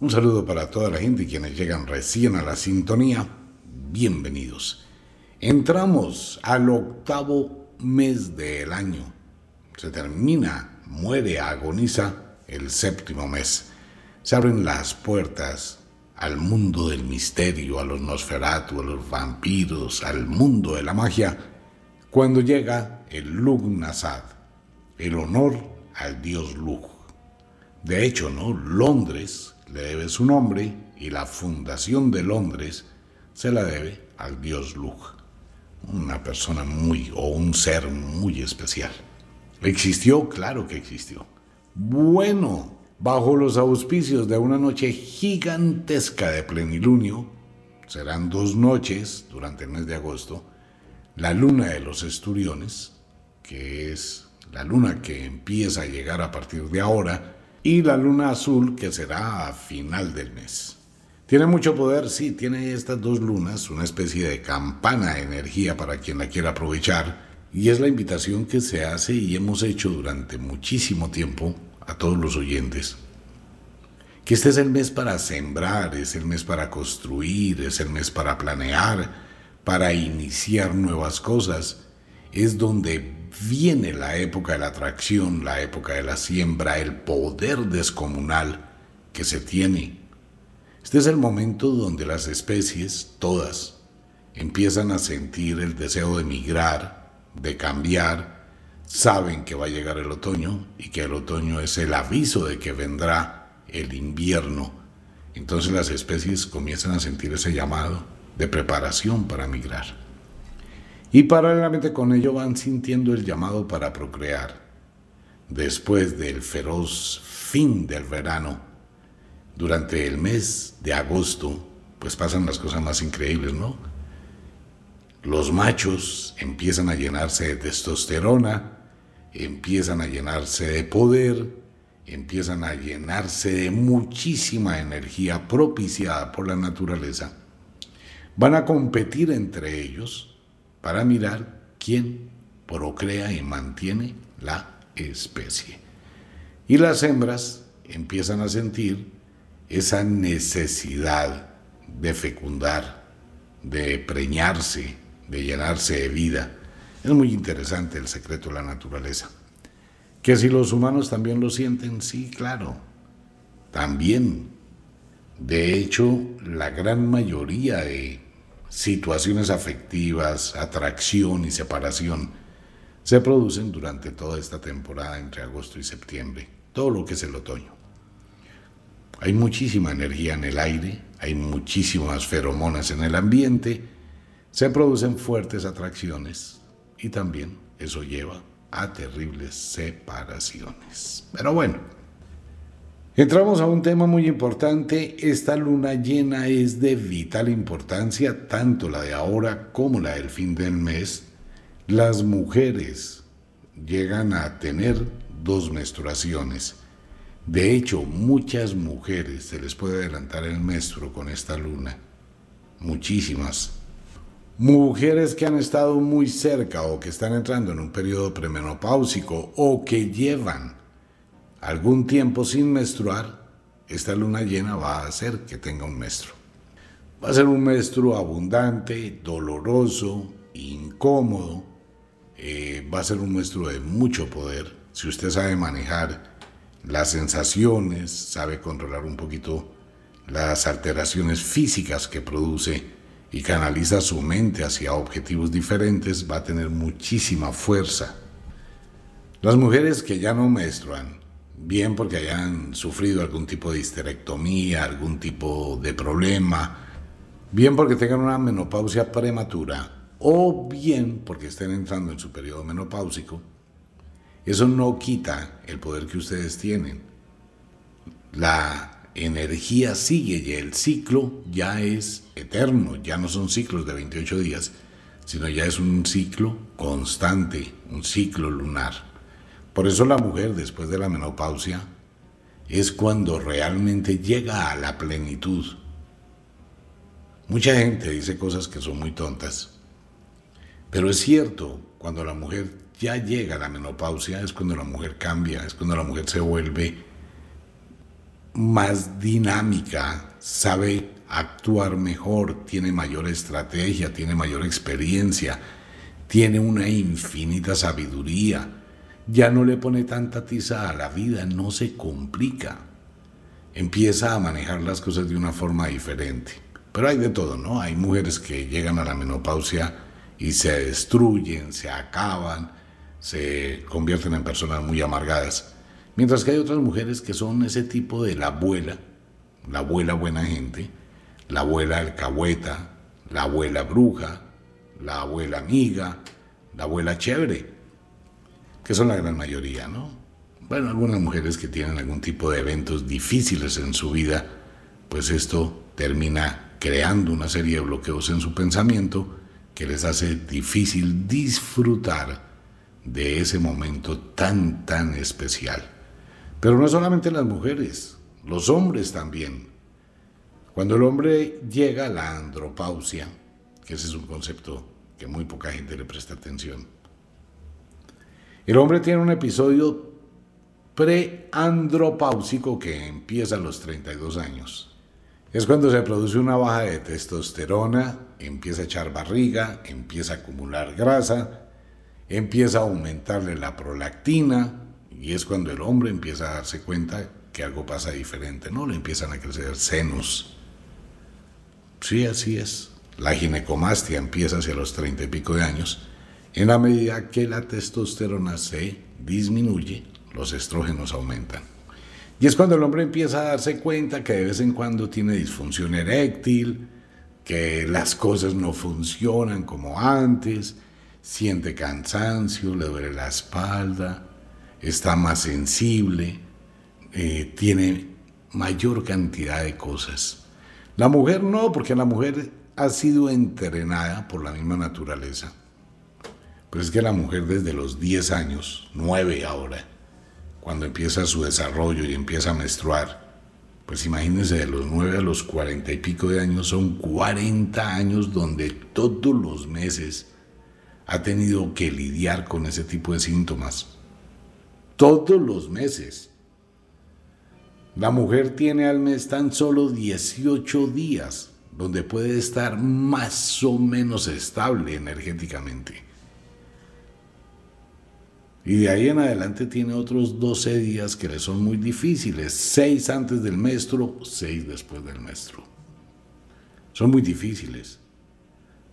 Un saludo para toda la gente quienes llegan recién a la sintonía. Bienvenidos. Entramos al octavo mes del año. Se termina, muere, agoniza el séptimo mes. Se abren las puertas al mundo del misterio, a los Nosferatu, a los vampiros, al mundo de la magia, cuando llega el Lugnasad, el honor al dios Lug. De hecho, ¿no? Londres le debe su nombre y la fundación de Londres se la debe al dios Lug, una persona muy o un ser muy especial. ¿Existió? Claro que existió. Bueno, bajo los auspicios de una noche gigantesca de plenilunio, serán dos noches durante el mes de agosto, la luna de los esturiones, que es la luna que empieza a llegar a partir de ahora, y la luna azul que será a final del mes. Tiene mucho poder, sí, tiene estas dos lunas, una especie de campana de energía para quien la quiera aprovechar, y es la invitación que se hace y hemos hecho durante muchísimo tiempo a todos los oyentes. Que este es el mes para sembrar, es el mes para construir, es el mes para planear, para iniciar nuevas cosas, es donde viene la época de la atracción, la época de la siembra, el poder descomunal que se tiene. Este es el momento donde las especies, todas, empiezan a sentir el deseo de migrar, de cambiar, saben que va a llegar el otoño y que el otoño es el aviso de que vendrá el invierno. Entonces las especies comienzan a sentir ese llamado de preparación para migrar y paralelamente con ello van sintiendo el llamado para procrear. Después del feroz fin del verano, durante el mes de agosto, pues pasan las cosas más increíbles, ¿no? Los machos empiezan a llenarse de testosterona, empiezan a llenarse de poder, empiezan a llenarse de muchísima energía propiciada por la naturaleza. Van a competir entre ellos para mirar quién procrea y mantiene la especie. Y las hembras empiezan a sentir esa necesidad de fecundar, de preñarse, de llenarse de vida. Es muy interesante el secreto de la naturaleza. Que si los humanos también lo sienten, sí, claro, también. De hecho, la gran mayoría de situaciones afectivas, atracción y separación se producen durante toda esta temporada entre agosto y septiembre, todo lo que es el otoño. Hay muchísima energía en el aire, hay muchísimas feromonas en el ambiente, se producen fuertes atracciones y también eso lleva a terribles separaciones. Pero bueno, Entramos a un tema muy importante. Esta luna llena es de vital importancia, tanto la de ahora como la del fin del mes. Las mujeres llegan a tener dos menstruaciones. De hecho, muchas mujeres se les puede adelantar el menstruo con esta luna. Muchísimas. Mujeres que han estado muy cerca o que están entrando en un periodo premenopáusico o que llevan algún tiempo sin menstruar, esta luna llena va a hacer que tenga un menstruo. Va a ser un menstruo abundante, doloroso, incómodo, eh, va a ser un menstruo de mucho poder. Si usted sabe manejar las sensaciones, sabe controlar un poquito las alteraciones físicas que produce y canaliza su mente hacia objetivos diferentes, va a tener muchísima fuerza. Las mujeres que ya no menstruan, bien porque hayan sufrido algún tipo de histerectomía, algún tipo de problema, bien porque tengan una menopausia prematura o bien porque estén entrando en su periodo menopáusico, eso no quita el poder que ustedes tienen. La energía sigue y el ciclo ya es eterno, ya no son ciclos de 28 días, sino ya es un ciclo constante, un ciclo lunar. Por eso la mujer después de la menopausia es cuando realmente llega a la plenitud. Mucha gente dice cosas que son muy tontas, pero es cierto, cuando la mujer ya llega a la menopausia es cuando la mujer cambia, es cuando la mujer se vuelve más dinámica, sabe actuar mejor, tiene mayor estrategia, tiene mayor experiencia, tiene una infinita sabiduría, ya no le pone tanta tiza a la vida, no se complica, empieza a manejar las cosas de una forma diferente. Pero hay de todo, ¿no? Hay mujeres que llegan a la menopausia y se destruyen, se acaban, se convierten en personas muy amargadas. Mientras que hay otras mujeres que son ese tipo de la abuela, la abuela buena gente, la abuela alcahueta, la abuela bruja, la abuela amiga, la abuela chévere, que son la gran mayoría, ¿no? Bueno, algunas mujeres que tienen algún tipo de eventos difíciles en su vida, pues esto termina creando una serie de bloqueos en su pensamiento que les hace difícil disfrutar de ese momento tan, tan especial. Pero no solamente las mujeres, los hombres también. Cuando el hombre llega a la andropausia, que ese es un concepto que muy poca gente le presta atención, el hombre tiene un episodio preandropáusico que empieza a los 32 años. Es cuando se produce una baja de testosterona, empieza a echar barriga, empieza a acumular grasa, empieza a aumentarle la prolactina y es cuando el hombre empieza a darse cuenta que algo pasa diferente, ¿no? Le empiezan a crecer senos. Sí, así es. La ginecomastia empieza hacia los treinta y pico de años. En la medida que la testosterona se disminuye, los estrógenos aumentan. Y es cuando el hombre empieza a darse cuenta que de vez en cuando tiene disfunción eréctil, que las cosas no funcionan como antes, siente cansancio, le duele la espalda, está más sensible, eh, tiene mayor cantidad de cosas. La mujer no, porque la mujer ha sido entrenada por la misma naturaleza. Pero es que la mujer desde los 10 años, 9 ahora, cuando empieza su desarrollo y empieza a menstruar, pues imagínense de los 9 a los 40 y pico de años, son 40 años donde todos los meses ha tenido que lidiar con ese tipo de síntomas. Todos los meses. La mujer tiene al mes tan solo 18 días donde puede estar más o menos estable energéticamente. Y de ahí en adelante tiene otros 12 días que le son muy difíciles. 6 antes del menstruo, 6 después del menstruo. Son muy difíciles.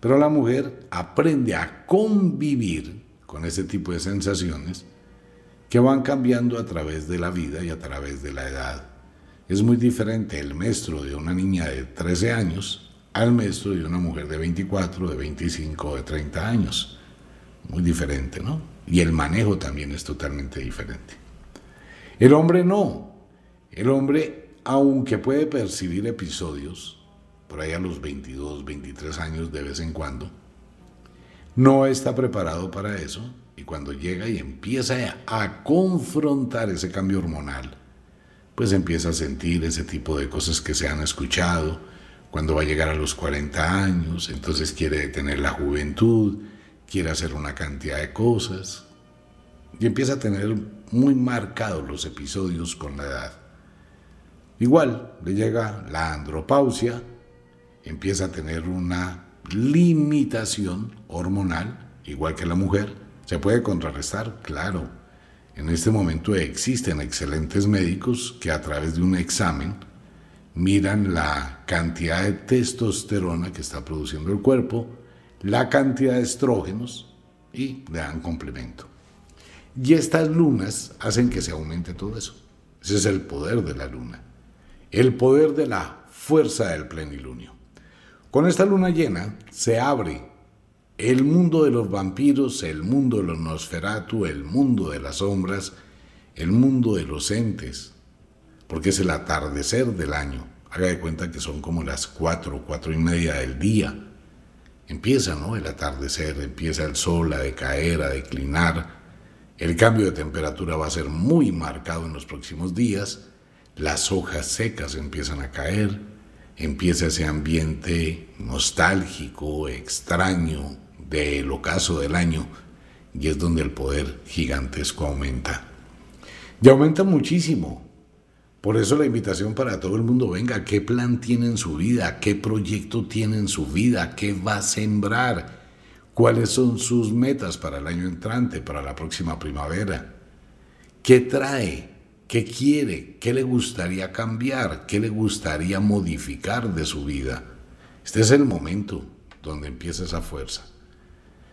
Pero la mujer aprende a convivir con ese tipo de sensaciones que van cambiando a través de la vida y a través de la edad. Es muy diferente el menstruo de una niña de 13 años al menstruo de una mujer de 24, de 25 de 30 años. Muy diferente, ¿no? Y el manejo también es totalmente diferente. El hombre no. El hombre, aunque puede percibir episodios, por ahí a los 22, 23 años de vez en cuando, no está preparado para eso Y cuando llega y empieza a confrontar ese cambio hormonal, pues empieza a sentir ese tipo de cosas que se han escuchado. Cuando va a llegar a los 40 años, entonces quiere tener la juventud, quiere hacer una cantidad de cosas. Y empieza a tener muy marcados los episodios con la edad. Igual le llega la andropausia, empieza a tener una limitación hormonal, igual que la mujer, ¿Se puede contrarrestar? Claro. En este momento existen excelentes médicos que a través de un examen miran la cantidad de testosterona que está produciendo el cuerpo, la cantidad de estrógenos y le dan complemento. Y estas lunas hacen que se aumente todo eso. Ese es el poder de la luna. El poder de la fuerza del plenilunio. Con esta luna llena se abre el mundo de los vampiros, el mundo de los Nosferatu, el mundo de las sombras, el mundo de los entes, porque es el atardecer del año. Haga de cuenta que son como las cuatro, cuatro y media del día. Empieza, ¿no? El atardecer, empieza el sol a decaer, a declinar. El cambio de temperatura va a ser muy marcado en los próximos días. Las hojas secas empiezan a caer. Empieza ese ambiente nostálgico, extraño, del ocaso del año y es donde el poder gigantesco aumenta. Y aumenta muchísimo. Por eso la invitación para todo el mundo, venga, ¿qué plan tiene en su vida? ¿Qué proyecto tiene en su vida? ¿Qué va a sembrar? ¿Cuáles son sus metas para el año entrante, para la próxima primavera? ¿Qué trae? ¿Qué quiere? ¿Qué le gustaría cambiar? ¿Qué le gustaría modificar de su vida? Este es el momento donde empieza esa fuerza.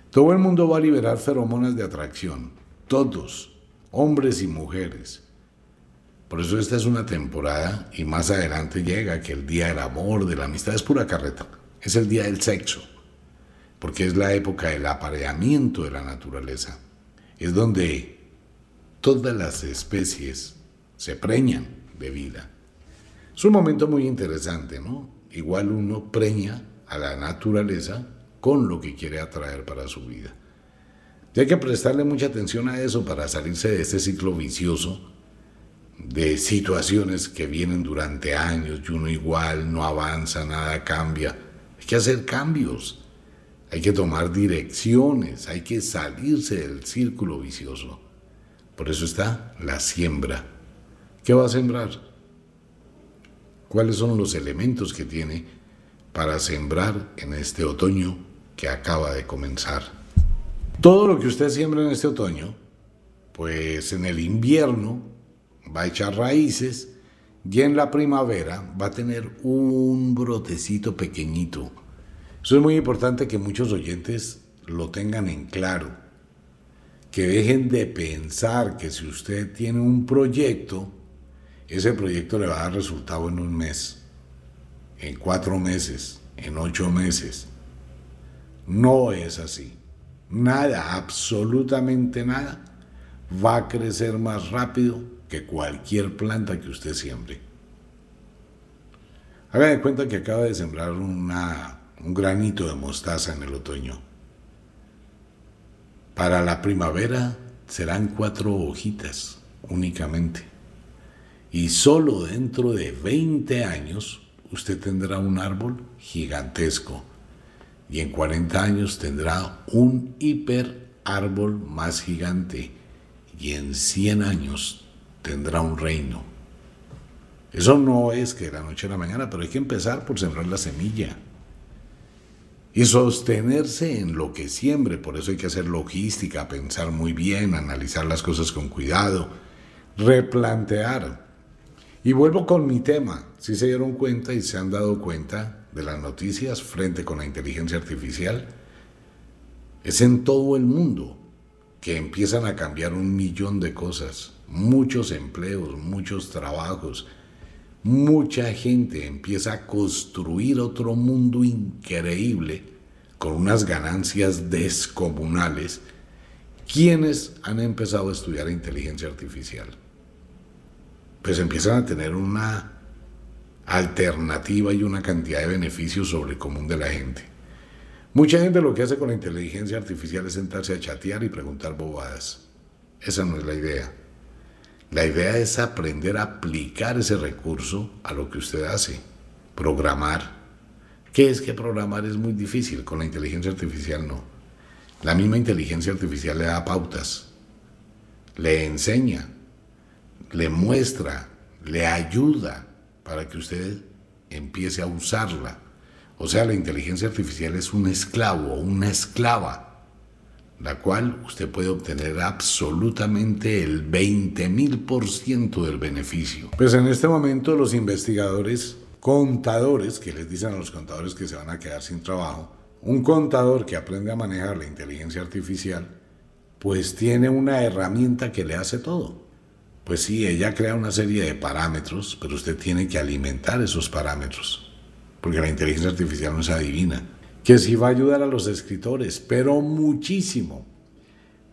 Todo el mundo va a liberar feromonas de atracción, todos, hombres y mujeres. Por eso esta es una temporada y más adelante llega que el día del amor, de la amistad, es pura carreta. Es el día del sexo, porque es la época del apareamiento de la naturaleza. Es donde todas las especies se preñan de vida. Es un momento muy interesante, ¿no? Igual uno preña a la naturaleza con lo que quiere atraer para su vida. Y hay que prestarle mucha atención a eso para salirse de ese ciclo vicioso de situaciones que vienen durante años y uno igual no avanza, nada cambia. Hay que hacer cambios, hay que tomar direcciones, hay que salirse del círculo vicioso. Por eso está la siembra. ¿Qué va a sembrar? ¿Cuáles son los elementos que tiene para sembrar en este otoño que acaba de comenzar. Todo lo que usted siembra en este otoño, pues en el invierno va a echar raíces y en la primavera va a tener un brotecito pequeñito. Eso es muy importante que muchos oyentes lo tengan en claro. Que dejen de pensar que si usted tiene un proyecto, ese proyecto le va a dar resultado en un mes, en cuatro meses, en ocho meses. No es así. Nada, absolutamente nada, va a crecer más rápido que cualquier planta que usted siembre. Haga de cuenta que acaba de sembrar una, un granito de mostaza en el otoño. Para la primavera serán cuatro hojitas únicamente. Y solo dentro de 20 años usted tendrá un árbol gigantesco y en 40 años tendrá un hiper árbol más gigante y en 100 años tendrá un reino. Eso no es que de la noche a la mañana, pero hay que empezar por sembrar la semilla y sostenerse en lo que siembre. Por eso hay que hacer logística, pensar muy bien, analizar las cosas con cuidado, replantear. Y vuelvo con mi tema. Si se dieron cuenta y se han dado cuenta, de las noticias frente con la inteligencia artificial es en todo el mundo que empiezan a cambiar un millón de cosas, muchos empleos, muchos trabajos, mucha gente empieza a construir otro mundo increíble con unas ganancias descomunales. ¿Quiénes han empezado a estudiar inteligencia artificial? Pues empiezan a tener una alternativa y una cantidad de beneficios sobre el común de la gente. Mucha gente lo que hace con la inteligencia artificial es sentarse a chatear y preguntar bobadas. Esa no es la idea. La idea es aprender a aplicar ese recurso a lo que usted hace. Programar. ¿Qué es que programar es muy difícil? Con la inteligencia artificial no. La misma inteligencia artificial le da pautas, le enseña, le muestra, le ayuda para que usted empiece a usarla. O sea, la inteligencia artificial es un esclavo o una esclava, la cual usted puede obtener absolutamente el 20 mil por ciento del beneficio. Pues en este momento los investigadores, contadores, que les dicen a los contadores que se van a quedar sin trabajo, un contador que aprende a manejar la inteligencia artificial, pues tiene una herramienta que le hace todo. Pues sí, ella crea una serie de parámetros, pero usted tiene que alimentar esos parámetros, porque la inteligencia artificial no se adivina. Que sí va a ayudar a los escritores, pero muchísimo.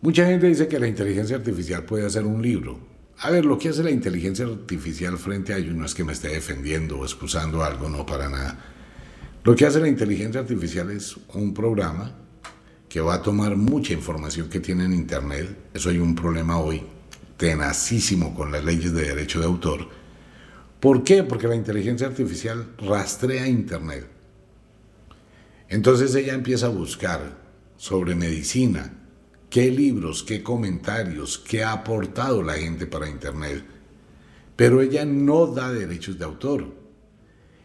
Mucha gente dice que la inteligencia artificial puede hacer un libro. A ver, lo que hace la inteligencia artificial frente a ello no es que me esté defendiendo o excusando algo, no para nada lo que hace la inteligencia artificial es un programa que va a tomar mucha información que tiene en Internet. Eso hay un problema hoy tenacísimo con las leyes de derecho de autor. ¿Por qué? Porque la inteligencia artificial rastrea Internet. Entonces ella empieza a buscar sobre medicina, qué libros, qué comentarios, qué ha aportado la gente para Internet. Pero ella no da derechos de autor.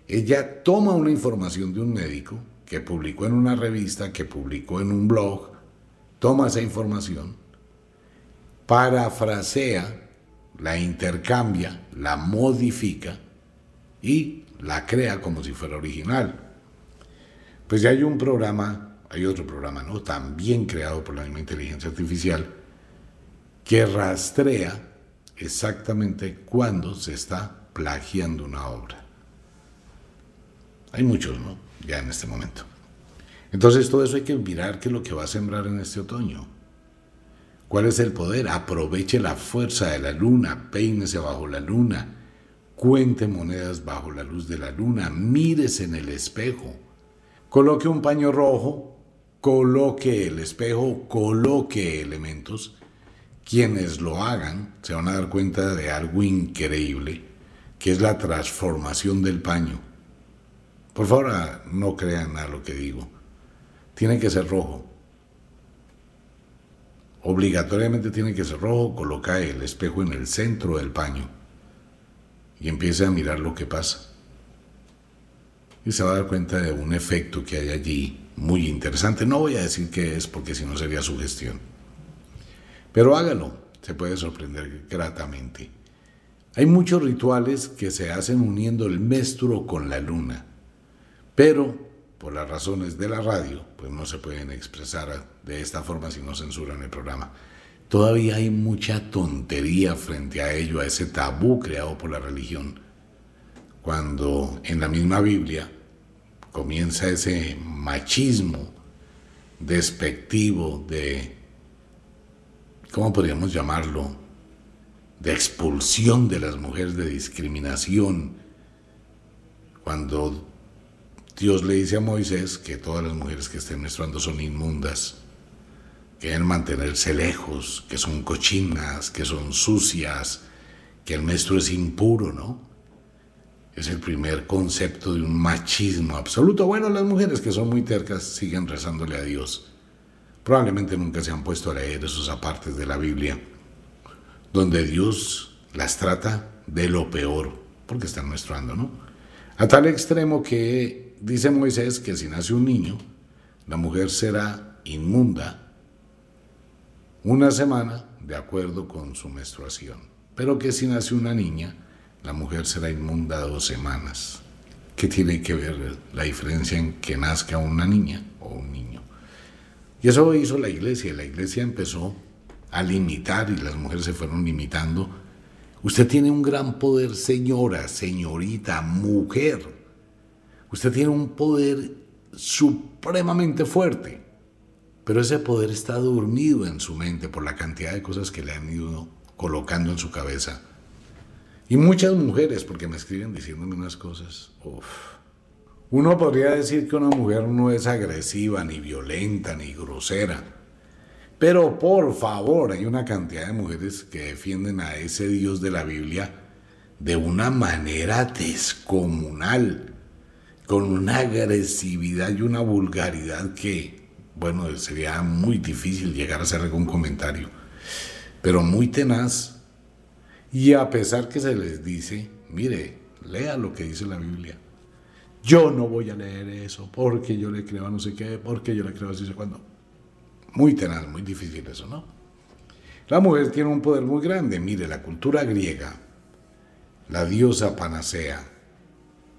Ella toma una información de un médico que publicó en una revista, que publicó en un blog, toma esa información, parafrasea, la intercambia, la modifica y la crea como si fuera original. Pues ya hay un programa, hay otro programa, ¿no? También creado por la misma inteligencia artificial, que rastrea exactamente cuándo se está plagiando una obra. Hay muchos, ¿no? Ya en este momento. Entonces todo eso hay que mirar qué es lo que va a sembrar en este otoño. ¿Cuál es el poder? Aproveche la fuerza de la luna, peínese bajo la luna, cuente monedas bajo la luz de la luna, mírese en el espejo, coloque un paño rojo, coloque el espejo, coloque elementos. Quienes lo hagan se van a dar cuenta de algo increíble, que es la transformación del paño. Por favor, ah, no crean a lo que digo. Tiene que ser rojo. Obligatoriamente tiene que ser rojo. Coloca el espejo en el centro del paño y empiece a mirar lo que pasa. Y se va a dar cuenta de un efecto que hay allí muy interesante. No voy a decir qué es porque si no sería sugestión. Pero hágalo, se puede sorprender gratamente. Hay muchos rituales que se hacen uniendo el menstruo con la luna. Pero, por las razones de la radio, pues no se pueden expresar de esta forma si no censuran el programa. Todavía hay mucha tontería frente a ello, a ese tabú creado por la religión. Cuando en la misma Biblia comienza ese machismo despectivo de, ¿cómo podríamos llamarlo? De expulsión de las mujeres, de discriminación. Cuando Dios le dice a Moisés que todas las mujeres que estén menstruando son inmundas, que deben mantenerse lejos, que son cochinas, que son sucias, que el menstruo es impuro, ¿no? Es el primer concepto de un machismo absoluto. Bueno, las mujeres que son muy tercas siguen rezándole a Dios. Probablemente nunca se han puesto a leer esos apartes de la Biblia, donde Dios las trata de lo peor, porque están menstruando, ¿no? A tal extremo que dice Moisés que si nace un niño, la mujer será inmunda una semana de acuerdo con su menstruación, pero que si nace una niña, la mujer será inmunda dos semanas. ¿Qué tiene que ver la diferencia en que nazca una niña o un niño? Y eso hizo la iglesia. La iglesia empezó a limitar y las mujeres se fueron limitando. Usted tiene un gran poder, señora, señorita, mujer. Usted tiene un poder supremamente fuerte, pero ese poder está dormido en su mente por la cantidad de cosas que le han ido colocando en su cabeza. Y muchas mujeres, porque me escriben diciéndome unas cosas, Uno podría decir que una mujer no es agresiva, ni violenta, ni grosera. Pero por favor, hay una cantidad de mujeres que defienden a ese Dios de la Biblia de una manera descomunal, con una agresividad y una vulgaridad que, bueno, sería muy difícil llegar a hacer algún comentario, pero muy tenaz. Y a pesar que se les dice, mire, lea lo que dice la Biblia yo no voy a leer eso porque yo le creo a no sé qué, porque yo le creo a no sé cuándo. Muy tenaz, muy difícil eso, ¿no? La mujer tiene un poder muy grande. Mire, la cultura griega, la diosa Panacea,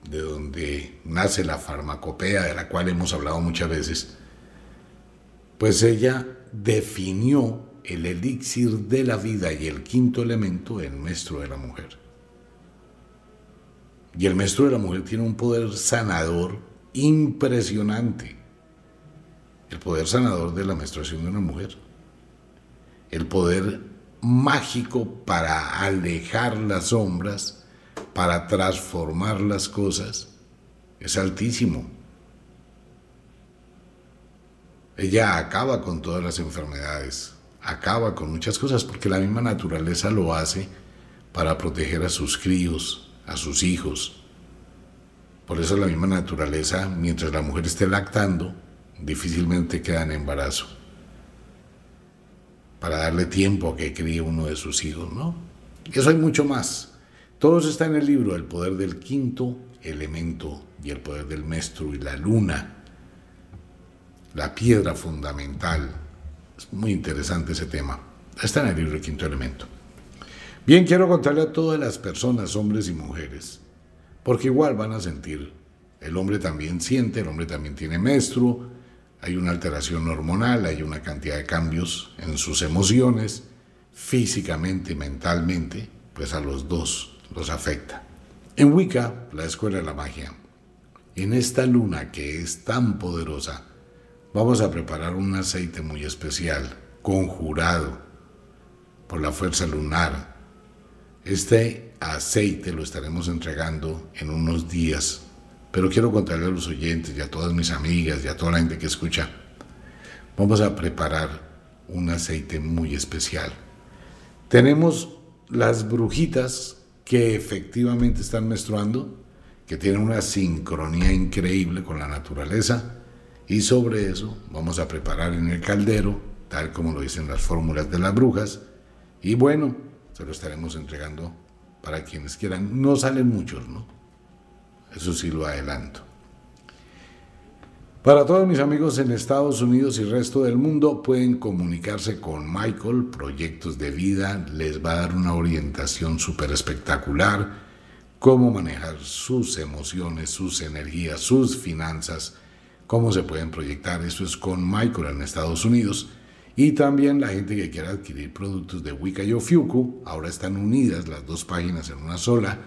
de donde nace la farmacopea, de la cual hemos hablado muchas veces, pues ella definió el elixir de la vida y el quinto elemento, el maestro de la mujer. Y el maestro de la mujer tiene un poder sanador impresionante. El poder sanador de la menstruación de una mujer. El poder mágico para alejar las sombras, para transformar las cosas, es altísimo. Ella acaba con todas las enfermedades, acaba con muchas cosas, porque la misma naturaleza lo hace para proteger a sus críos, a sus hijos. Por eso la misma naturaleza, mientras la mujer esté lactando, difícilmente queda en embarazo. Para darle tiempo a que críe uno de sus hijos, ¿no? Eso hay mucho más. Todo eso está en el libro, el poder del quinto elemento y el poder del maestro y la luna, la piedra fundamental. Es muy interesante ese tema. Está en el libro El quinto elemento. Bien, quiero contarle a todas las personas, hombres y mujeres, porque igual van a sentir. El hombre también siente, el hombre también tiene menstruo, hay una alteración hormonal, hay una cantidad de cambios en sus emociones, físicamente mentalmente, pues a los dos los afecta. En Wicca, la escuela de la magia, en esta luna que es tan poderosa, vamos a preparar un aceite muy especial, conjurado por la fuerza lunar, este aceite lo estaremos entregando en unos días, pero quiero contarle a los oyentes y a todas mis amigas y a toda la gente que escucha, vamos a preparar un aceite muy especial. Tenemos las brujitas que efectivamente están menstruando, que tienen una sincronía increíble con la naturaleza, y sobre eso vamos a preparar en el caldero, tal como lo dicen las fórmulas de las brujas, y bueno, se lo estaremos entregando para quienes quieran. No salen muchos, ¿no? Eso sí lo adelanto. Para todos mis amigos en Estados Unidos y resto del mundo, pueden comunicarse con Michael, Proyectos de Vida, les va a dar una orientación súper espectacular, cómo manejar sus emociones, sus energías, sus finanzas, cómo se pueden proyectar. Eso es con Michael en Estados Unidos. Y también la gente que quiera adquirir productos de Wicca y Ofiuku, ahora están unidas las dos páginas en una sola,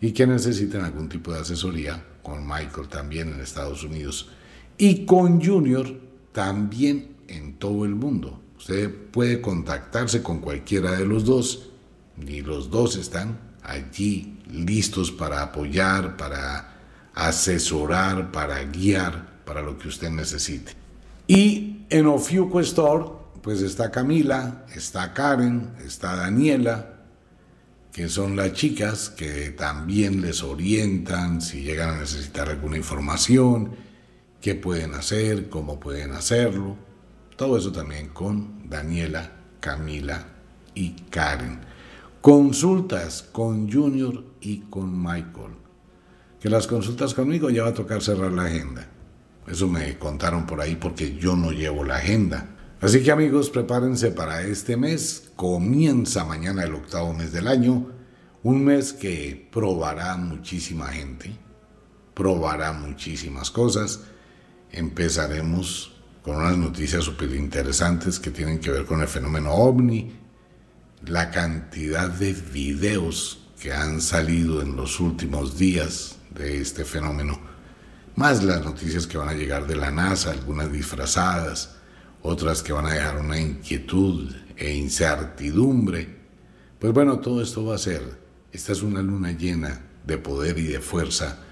y que necesiten algún tipo de asesoría, con Michael también en Estados Unidos, y con Junior también en todo el mundo. Usted puede contactarse con cualquiera de los dos, y los dos están allí listos para apoyar, para asesorar, para guiar, para lo que usted necesite. Y en Ofiuco Store, pues está Camila, está Karen, está Daniela, que son las chicas que también les orientan si llegan a necesitar alguna información, qué pueden hacer, cómo pueden hacerlo. Todo eso también con Daniela, Camila y Karen. Consultas con Junior y con Michael. Que las consultas conmigo ya va a tocar cerrar la agenda. Eso me contaron por ahí porque yo no llevo la agenda. Así que amigos, prepárense para este mes. Comienza mañana el octavo mes del año. Un mes que probará muchísima gente. Probará muchísimas cosas. Empezaremos con unas noticias súper interesantes que tienen que ver con el fenómeno ovni. La cantidad de videos que han salido en los últimos días de este fenómeno más las noticias que van a llegar de la NASA, algunas disfrazadas, otras que van a dejar una inquietud e incertidumbre. Pues bueno, todo esto va a ser, esta es una luna llena de poder y de fuerza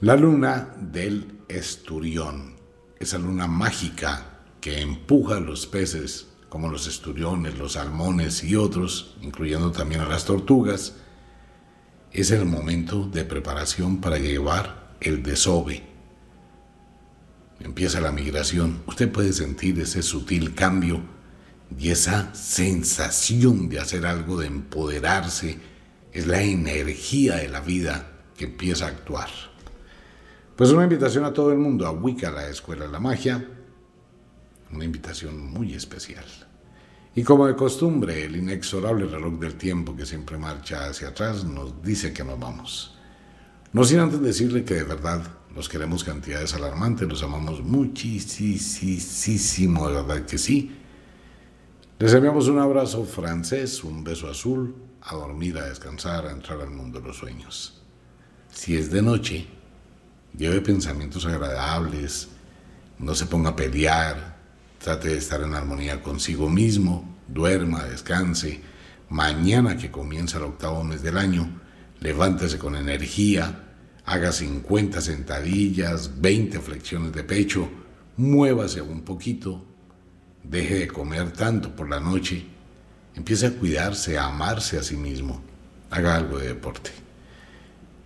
La luna del esturión, esa luna mágica que empuja a los peces como los esturiones, los salmones y otros, incluyendo también a las tortugas, es el momento de preparación para llevar el desove. Empieza la migración. Usted puede sentir ese sutil cambio y esa sensación de hacer algo, de empoderarse. Es la energía de la vida que empieza a actuar. Pues una invitación a todo el mundo a Wicca, la Escuela de la Magia. Una invitación muy especial. Y como de costumbre, el inexorable reloj del tiempo que siempre marcha hacia atrás nos dice que nos vamos. No sin antes decirle que de verdad los queremos cantidades alarmantes, los amamos muchísimo, de verdad que sí. Les enviamos un abrazo francés, un beso azul, a dormir, a descansar, a entrar al mundo de los sueños. Si es de noche, lleve pensamientos agradables, no se ponga a pelear, Trate de estar en armonía consigo mismo, duerma, descanse. Mañana que comienza el octavo mes del año, levántese con energía, haga 50 sentadillas, 20 flexiones de pecho, muévase un poquito, deje de comer tanto por la noche, empiece a cuidarse, a amarse a sí mismo, haga algo de deporte.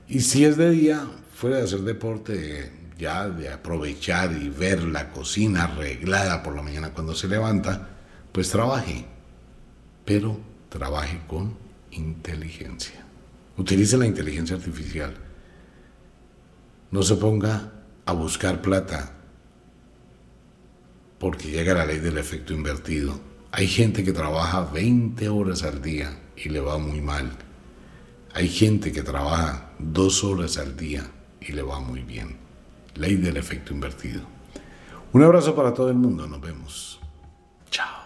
Y si es de día, fuera de hacer deporte, ya de aprovechar y ver la cocina arreglada por la mañana cuando se levanta, pues trabaje, pero trabaje con inteligencia. Utilice la inteligencia artificial. No se ponga a buscar plata porque llega la ley del efecto invertido. Hay gente que trabaja 20 horas al día y le va muy mal. Hay gente que trabaja dos horas al día y le va muy bien. Ley del efecto invertido. Un abrazo para todo el mundo. Nos vemos. Chao.